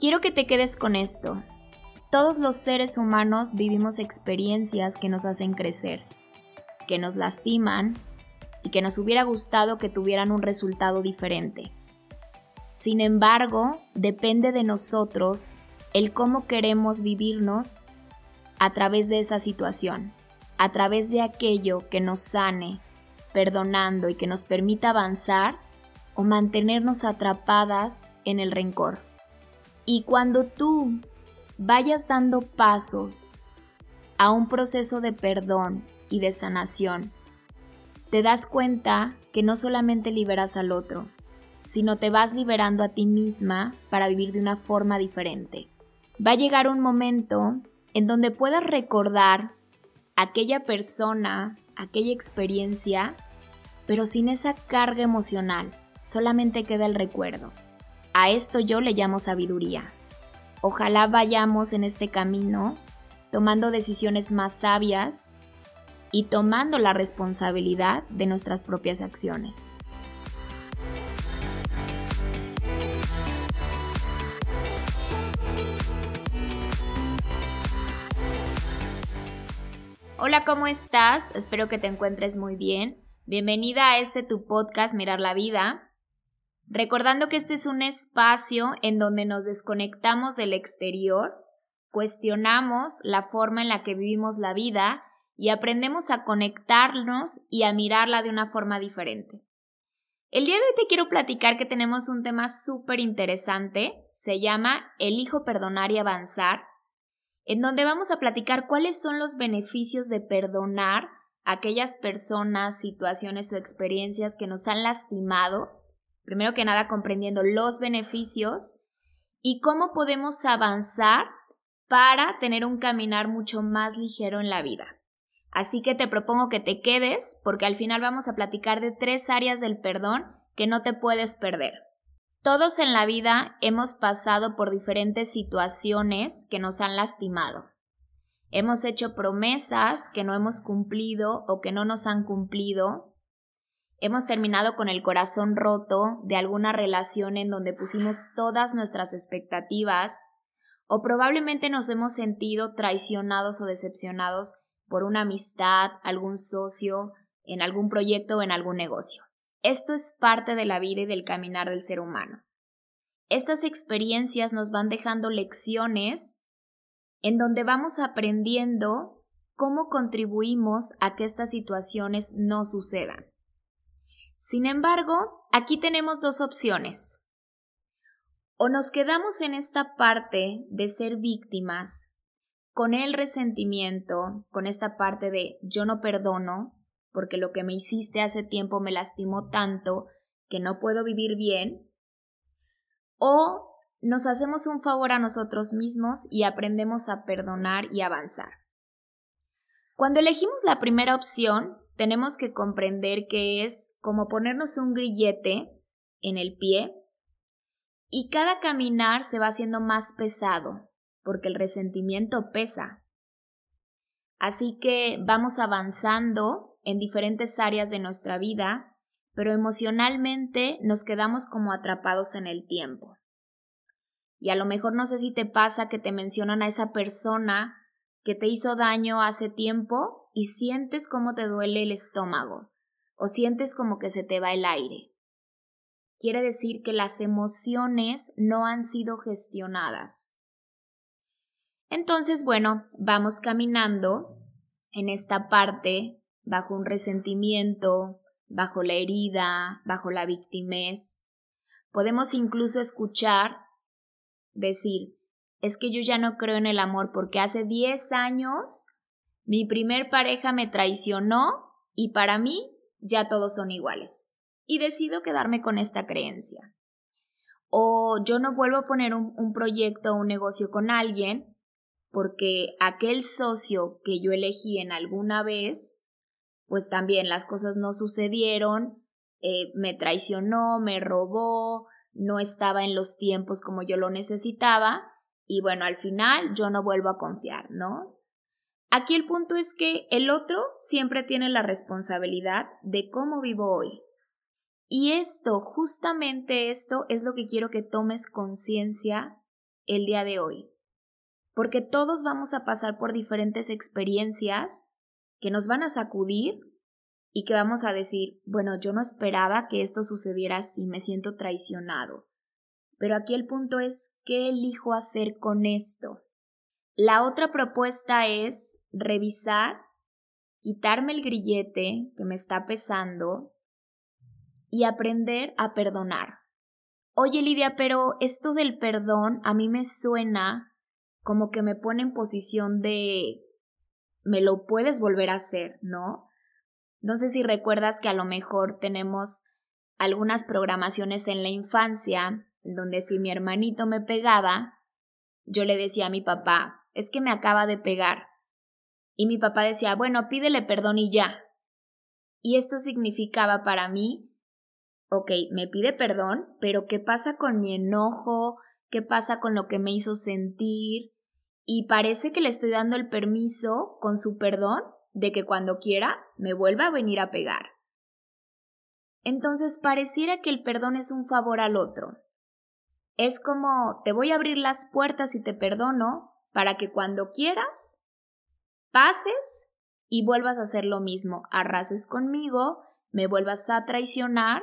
Quiero que te quedes con esto. Todos los seres humanos vivimos experiencias que nos hacen crecer, que nos lastiman y que nos hubiera gustado que tuvieran un resultado diferente. Sin embargo, depende de nosotros el cómo queremos vivirnos a través de esa situación, a través de aquello que nos sane, perdonando y que nos permita avanzar o mantenernos atrapadas en el rencor. Y cuando tú vayas dando pasos a un proceso de perdón y de sanación, te das cuenta que no solamente liberas al otro, sino te vas liberando a ti misma para vivir de una forma diferente. Va a llegar un momento en donde puedas recordar aquella persona, aquella experiencia, pero sin esa carga emocional, solamente queda el recuerdo. A esto yo le llamo sabiduría. Ojalá vayamos en este camino tomando decisiones más sabias y tomando la responsabilidad de nuestras propias acciones. Hola, ¿cómo estás? Espero que te encuentres muy bien. Bienvenida a este tu podcast Mirar la Vida. Recordando que este es un espacio en donde nos desconectamos del exterior, cuestionamos la forma en la que vivimos la vida y aprendemos a conectarnos y a mirarla de una forma diferente. El día de hoy te quiero platicar que tenemos un tema súper interesante, se llama Elijo perdonar y avanzar, en donde vamos a platicar cuáles son los beneficios de perdonar aquellas personas, situaciones o experiencias que nos han lastimado primero que nada comprendiendo los beneficios y cómo podemos avanzar para tener un caminar mucho más ligero en la vida. Así que te propongo que te quedes porque al final vamos a platicar de tres áreas del perdón que no te puedes perder. Todos en la vida hemos pasado por diferentes situaciones que nos han lastimado. Hemos hecho promesas que no hemos cumplido o que no nos han cumplido. Hemos terminado con el corazón roto de alguna relación en donde pusimos todas nuestras expectativas o probablemente nos hemos sentido traicionados o decepcionados por una amistad, algún socio, en algún proyecto o en algún negocio. Esto es parte de la vida y del caminar del ser humano. Estas experiencias nos van dejando lecciones en donde vamos aprendiendo cómo contribuimos a que estas situaciones no sucedan. Sin embargo, aquí tenemos dos opciones. O nos quedamos en esta parte de ser víctimas, con el resentimiento, con esta parte de yo no perdono, porque lo que me hiciste hace tiempo me lastimó tanto que no puedo vivir bien, o nos hacemos un favor a nosotros mismos y aprendemos a perdonar y avanzar. Cuando elegimos la primera opción, tenemos que comprender que es como ponernos un grillete en el pie y cada caminar se va haciendo más pesado porque el resentimiento pesa. Así que vamos avanzando en diferentes áreas de nuestra vida, pero emocionalmente nos quedamos como atrapados en el tiempo. Y a lo mejor no sé si te pasa que te mencionan a esa persona que te hizo daño hace tiempo y sientes cómo te duele el estómago o sientes como que se te va el aire. Quiere decir que las emociones no han sido gestionadas. Entonces, bueno, vamos caminando en esta parte bajo un resentimiento, bajo la herida, bajo la victimez. Podemos incluso escuchar decir, es que yo ya no creo en el amor porque hace 10 años mi primer pareja me traicionó y para mí ya todos son iguales. Y decido quedarme con esta creencia. O yo no vuelvo a poner un, proyecto o un negocio con alguien porque aquel socio que yo elegí en alguna vez, pues también las cosas no sucedieron, eh, me traicionó, me robó, no estaba en los tiempos como yo lo necesitaba y bueno, al final yo no vuelvo a confiar, ¿no? Aquí el punto es que el otro siempre tiene la responsabilidad de cómo vivo hoy. Y esto, justamente esto, es lo que quiero que tomes conciencia el día de hoy. Porque todos vamos a pasar por diferentes experiencias que nos van a sacudir y que vamos a decir, bueno, yo no esperaba que esto sucediera así, me siento traicionado. Pero aquí el punto es, ¿qué elijo hacer con esto? La otra propuesta es revisar, quitarme el grillete que me está pesando y aprender a perdonar. Oye Lidia, pero esto del perdón a mí me suena como que me pone en posición de me lo puedes volver a hacer, ¿no? No sé si recuerdas que a lo mejor tenemos algunas programaciones en la infancia, donde si mi hermanito me pegaba, yo le decía a mi papá, es que me acaba de pegar. Y mi papá decía, bueno, pídele perdón y ya. Y esto significaba para mí, ok, me pide perdón, pero ¿qué pasa con mi enojo? ¿Qué pasa con lo que me hizo sentir? Y parece que le estoy dando el permiso, con su perdón, de que cuando quiera me vuelva a venir a pegar. Entonces pareciera que el perdón es un favor al otro. Es como te voy a abrir las puertas y te perdono para que cuando quieras pases y vuelvas a hacer lo mismo, arrases conmigo, me vuelvas a traicionar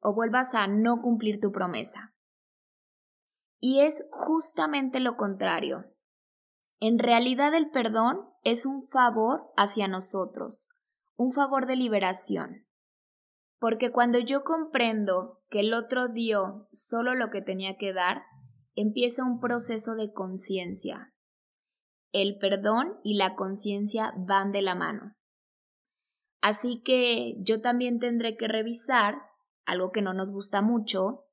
o vuelvas a no cumplir tu promesa. Y es justamente lo contrario. En realidad el perdón es un favor hacia nosotros, un favor de liberación. Porque cuando yo comprendo que el otro dio solo lo que tenía que dar, empieza un proceso de conciencia. El perdón y la conciencia van de la mano. Así que yo también tendré que revisar, algo que no nos gusta mucho,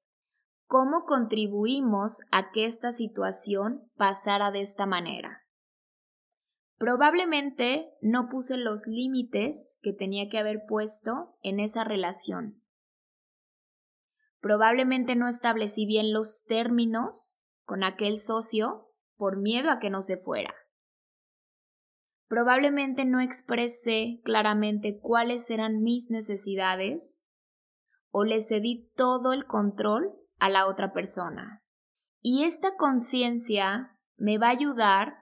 cómo contribuimos a que esta situación pasara de esta manera. Probablemente no puse los límites que tenía que haber puesto en esa relación. Probablemente no establecí bien los términos con aquel socio por miedo a que no se fuera. Probablemente no expresé claramente cuáles eran mis necesidades o le cedí todo el control a la otra persona. Y esta conciencia me va a ayudar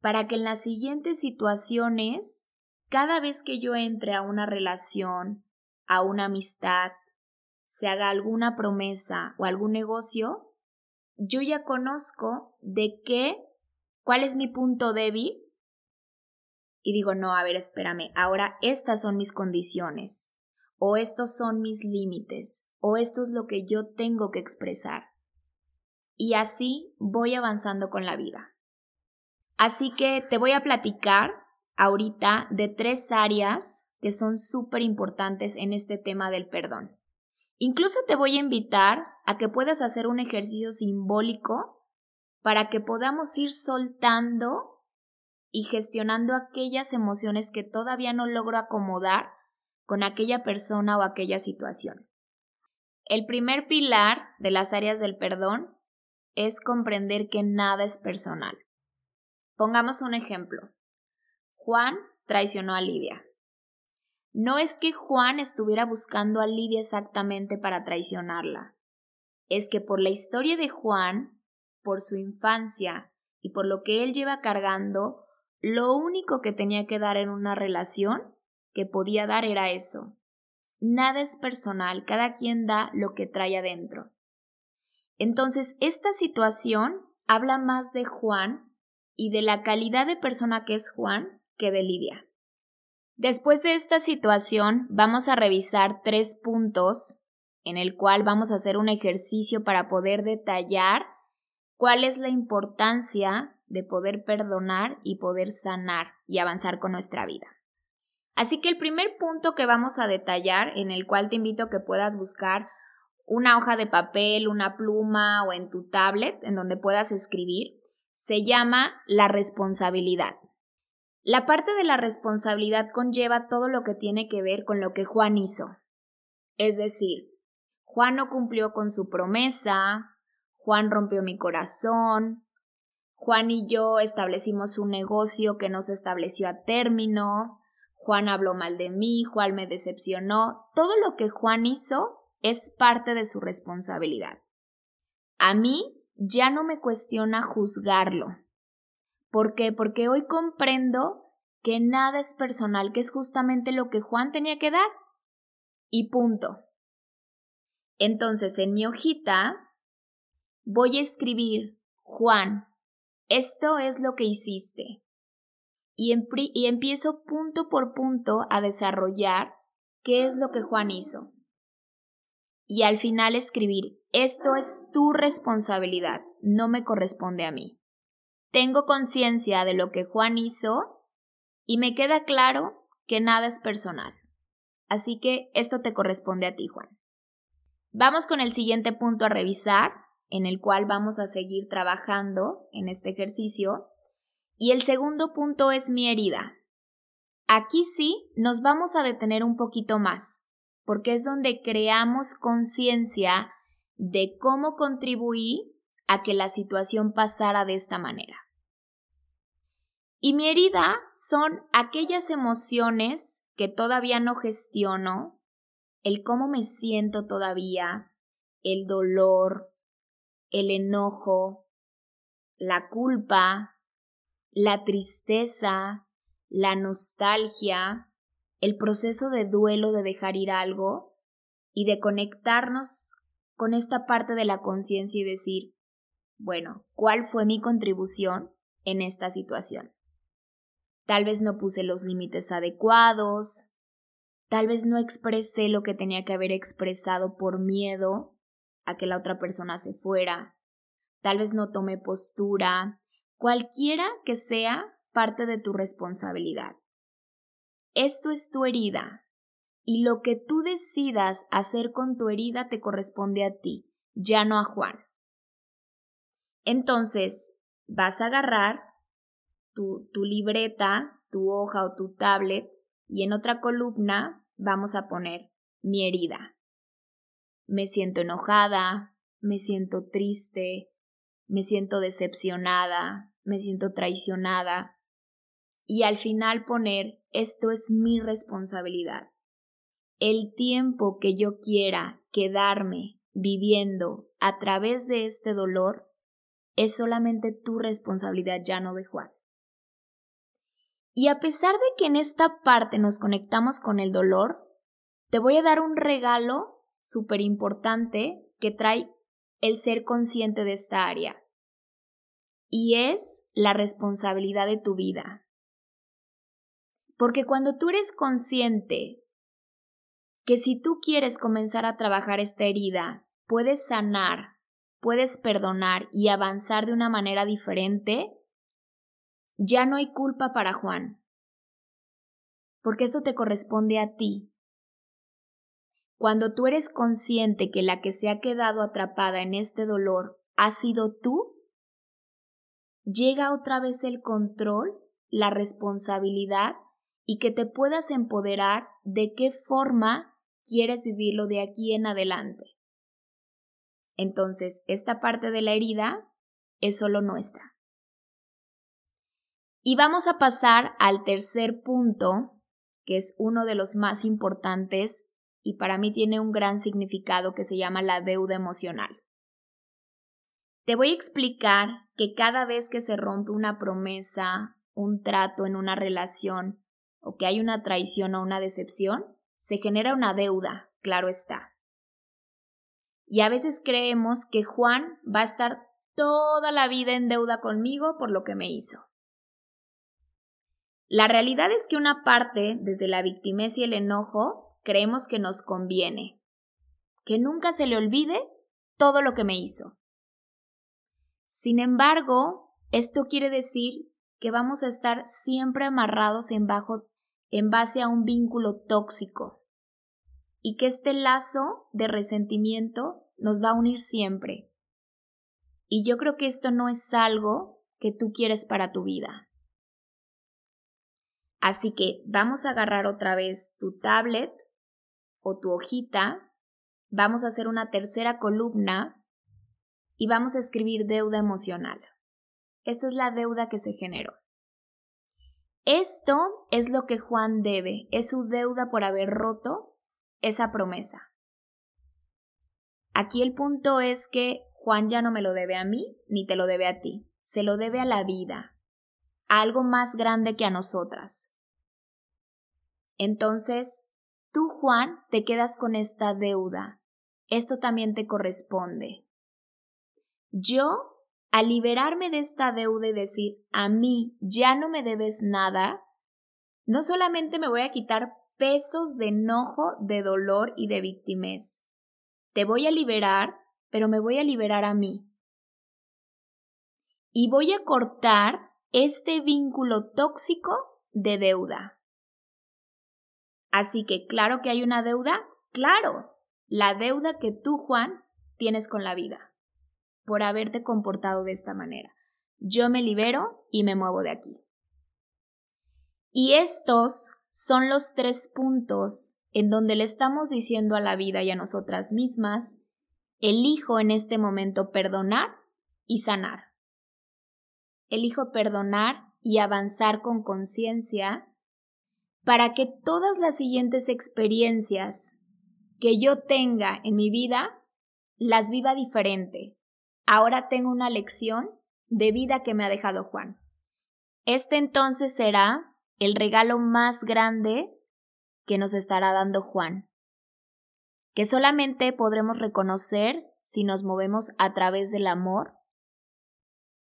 para que en las siguientes situaciones, cada vez que yo entre a una relación, a una amistad, se haga alguna promesa o algún negocio, yo ya conozco de qué, cuál es mi punto débil y digo, no, a ver, espérame, ahora estas son mis condiciones, o estos son mis límites, o esto es lo que yo tengo que expresar. Y así voy avanzando con la vida. Así que te voy a platicar ahorita de tres áreas que son súper importantes en este tema del perdón. Incluso te voy a invitar a que puedas hacer un ejercicio simbólico para que podamos ir soltando y gestionando aquellas emociones que todavía no logro acomodar con aquella persona o aquella situación. El primer pilar de las áreas del perdón es comprender que nada es personal. Pongamos un ejemplo. Juan traicionó a Lidia. No es que Juan estuviera buscando a Lidia exactamente para traicionarla. Es que por la historia de Juan, por su infancia y por lo que él lleva cargando, lo único que tenía que dar en una relación que podía dar era eso. Nada es personal, cada quien da lo que trae adentro. Entonces, esta situación habla más de Juan y de la calidad de persona que es Juan que de Lidia. Después de esta situación, vamos a revisar tres puntos en el cual vamos a hacer un ejercicio para poder detallar cuál es la importancia de poder perdonar y poder sanar y avanzar con nuestra vida. Así que el primer punto que vamos a detallar, en el cual te invito a que puedas buscar una hoja de papel, una pluma o en tu tablet en donde puedas escribir, se llama la responsabilidad. La parte de la responsabilidad conlleva todo lo que tiene que ver con lo que Juan hizo. Es decir, Juan no cumplió con su promesa, Juan rompió mi corazón, Juan y yo establecimos un negocio que no se estableció a término, Juan habló mal de mí, Juan me decepcionó, todo lo que Juan hizo es parte de su responsabilidad. A mí ya no me cuestiona juzgarlo. ¿Por qué? Porque hoy comprendo que nada es personal, que es justamente lo que Juan tenía que dar. Y punto. Entonces, en mi hojita voy a escribir, Juan, esto es lo que hiciste. Y, empiezo punto por punto a desarrollar qué es lo que Juan hizo. Y al final escribir, esto es tu responsabilidad, no me corresponde a mí. Tengo conciencia de lo que Juan hizo y me queda claro que nada es personal. Así que esto te corresponde a ti, Juan. Vamos con el siguiente punto a revisar, en el cual vamos a seguir trabajando en este ejercicio. Y el segundo punto es mi herida. Aquí sí nos vamos a detener un poquito más, porque es donde creamos conciencia de cómo contribuí a que la situación pasara de esta manera. Y mi herida son aquellas emociones que todavía no gestiono, el cómo me siento todavía, el dolor, el enojo, la culpa, la tristeza, la nostalgia, el proceso de duelo de dejar ir algo y de conectarnos con esta parte de la conciencia y decir, bueno, ¿cuál fue mi contribución en esta situación? Tal vez no puse los límites adecuados, tal vez no expresé lo que tenía que haber expresado por miedo a que la otra persona se fuera, tal vez no tomé postura, cualquiera que sea parte de tu responsabilidad. Esto es tu herida, y lo que tú decidas hacer con tu herida te corresponde a ti, ya no a Juan. Entonces, vas a agarrar tu, tu libreta, tu hoja o tu tablet y en otra columna vamos a poner mi herida. Me siento enojada, me siento triste, me siento decepcionada, me siento traicionada. Y al final poner esto es mi responsabilidad. El tiempo que yo quiera quedarme viviendo a través de este dolor es solamente tu responsabilidad, ya no de Juan. Y a pesar de que en esta parte nos conectamos con el dolor, te voy a dar un regalo súper importante que trae el ser consciente de esta área. Y es la responsabilidad de tu vida. Porque cuando tú eres consciente que si tú quieres comenzar a trabajar esta herida, puedes sanar, puedes perdonar y avanzar de una manera diferente, ya no hay culpa para Juan. Porque esto te corresponde a ti. Cuando tú eres consciente que la que se ha quedado atrapada en este dolor ha sido tú, llega otra vez el control, la responsabilidad y que te puedas empoderar de qué forma quieres vivirlo de aquí en adelante. Entonces, esta parte de la herida es solo nuestra. Y vamos a pasar al tercer punto, que es uno de los más importantes y para mí tiene un gran significado que se llama la deuda emocional. Te voy a explicar que cada vez que se rompe una promesa, un trato en una relación, o que hay una traición o una decepción, se genera una deuda, claro está. Y a veces creemos que Juan va a estar toda la vida en deuda conmigo por lo que me hizo. La realidad es que una parte, desde la victimez y el enojo, creemos que nos conviene, que nunca se le olvide todo lo que me hizo. Sin embargo, esto quiere decir que vamos a estar siempre amarrados en, bajo, en base a un vínculo tóxico y que este lazo de resentimiento nos va a unir siempre. Y yo creo que esto no es algo que tú quieres para tu vida. Así que vamos a agarrar otra vez tu tablet o tu hojita, vamos a hacer una tercera columna y vamos a escribir deuda emocional. Esta es la deuda que se generó. Esto es lo que Juan debe, es su deuda por haber roto esa promesa. Aquí el punto es que Juan ya no me lo debe a mí ni te lo debe a ti, se lo debe a la vida, a algo más grande que a nosotras. Entonces, tú, Juan, te quedas con esta deuda. Esto también te corresponde. Yo, al liberarme de esta deuda y decir, a mí ya no me debes nada, no solamente me voy a quitar pesos de enojo, de dolor y de victimez. Te voy a liberar, pero me voy a liberar a mí. Y voy a cortar este vínculo tóxico de deuda. Así que claro que hay una deuda, claro, la deuda que tú, Juan, tienes con la vida, por haberte comportado de esta manera. Yo me libero y me muevo de aquí. Y estos son los tres puntos en donde le estamos diciendo a la vida y a nosotras mismas, elijo en este momento perdonar y sanar. Elijo perdonar y avanzar con conciencia para que todas las siguientes experiencias que yo tenga en mi vida las viva diferente. Ahora tengo una lección de vida que me ha dejado Juan. Este entonces será el regalo más grande que nos estará dando Juan, que solamente podremos reconocer si nos movemos a través del amor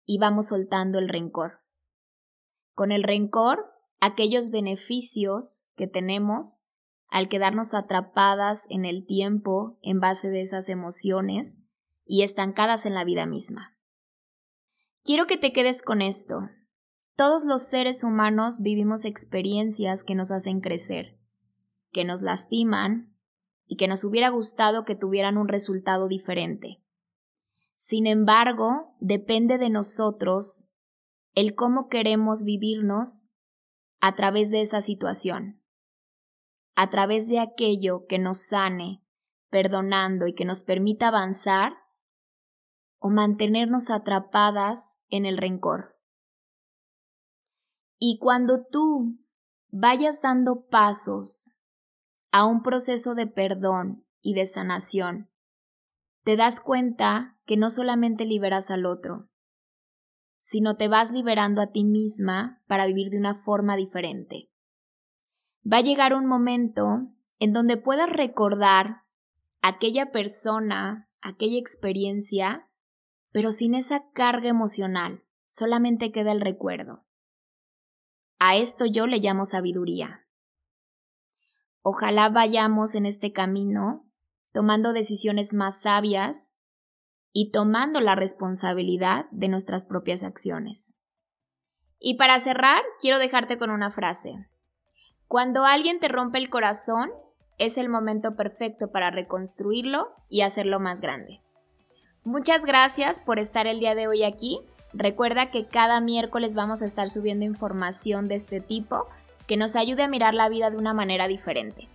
y vamos soltando el rencor. Con el rencor aquellos beneficios que tenemos al quedarnos atrapadas en el tiempo en base de esas emociones y estancadas en la vida misma. Quiero que te quedes con esto. Todos los seres humanos vivimos experiencias que nos hacen crecer, que nos lastiman y que nos hubiera gustado que tuvieran un resultado diferente. Sin embargo, depende de nosotros el cómo queremos vivirnos a través de esa situación, a través de aquello que nos sane, perdonando y que nos permita avanzar, o mantenernos atrapadas en el rencor. Y cuando tú vayas dando pasos a un proceso de perdón y de sanación, te das cuenta que no solamente liberas al otro, sino te vas liberando a ti misma para vivir de una forma diferente. Va a llegar un momento en donde puedas recordar aquella persona, aquella experiencia, pero sin esa carga emocional, solamente queda el recuerdo. A esto yo le llamo sabiduría. Ojalá vayamos en este camino tomando decisiones más sabias y tomando la responsabilidad de nuestras propias acciones. Y para cerrar, quiero dejarte con una frase. Cuando alguien te rompe el corazón, es el momento perfecto para reconstruirlo y hacerlo más grande. Muchas gracias por estar el día de hoy aquí. Recuerda que cada miércoles vamos a estar subiendo información de este tipo que nos ayude a mirar la vida de una manera diferente.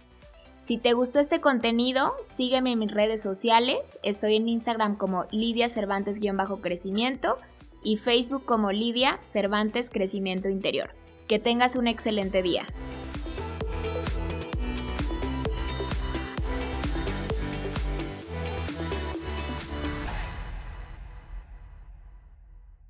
Si te gustó este contenido, sígueme en mis redes sociales. Estoy en Instagram como Lidia Cervantes-crecimiento y Facebook como Lidia Cervantes Crecimiento Interior. Que tengas un excelente día.